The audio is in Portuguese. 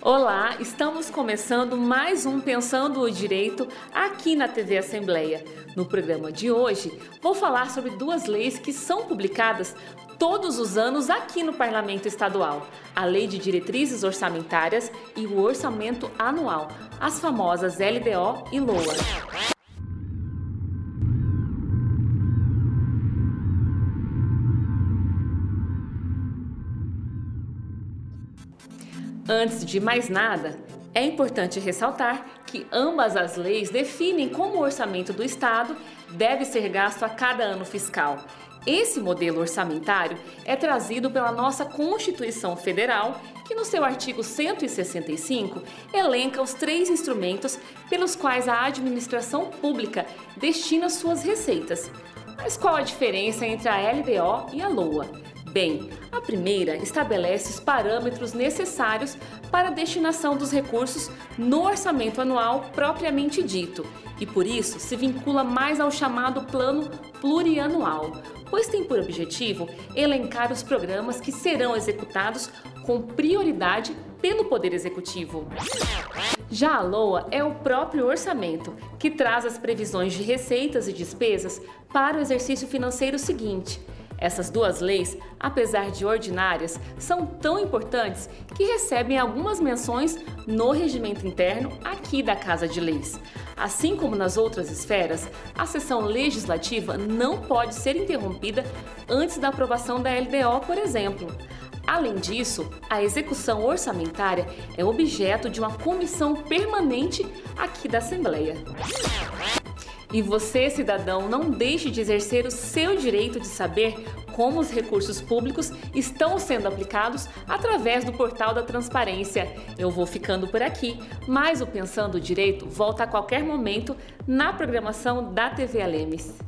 Olá, estamos começando mais um Pensando o Direito aqui na TV Assembleia. No programa de hoje, vou falar sobre duas leis que são publicadas todos os anos aqui no Parlamento Estadual: a Lei de Diretrizes Orçamentárias e o Orçamento Anual, as famosas LDO e LOA. Antes de mais nada, é importante ressaltar que ambas as leis definem como o orçamento do Estado deve ser gasto a cada ano fiscal. Esse modelo orçamentário é trazido pela nossa Constituição Federal, que no seu artigo 165 elenca os três instrumentos pelos quais a administração pública destina suas receitas. Mas qual a diferença entre a LDO e a LOA? Bem, a primeira estabelece os parâmetros necessários para a destinação dos recursos no orçamento anual propriamente dito e, por isso, se vincula mais ao chamado plano plurianual, pois tem por objetivo elencar os programas que serão executados com prioridade pelo Poder Executivo. Já a LOA é o próprio orçamento, que traz as previsões de receitas e despesas para o exercício financeiro seguinte essas duas leis, apesar de ordinárias, são tão importantes que recebem algumas menções no regimento interno aqui da Casa de Leis. Assim como nas outras esferas, a sessão legislativa não pode ser interrompida antes da aprovação da LDO, por exemplo. Além disso, a execução orçamentária é objeto de uma comissão permanente aqui da Assembleia. E você, cidadão, não deixe de exercer o seu direito de saber como os recursos públicos estão sendo aplicados através do portal da transparência. Eu vou ficando por aqui, mas o Pensando Direito volta a qualquer momento na programação da TV Alemes.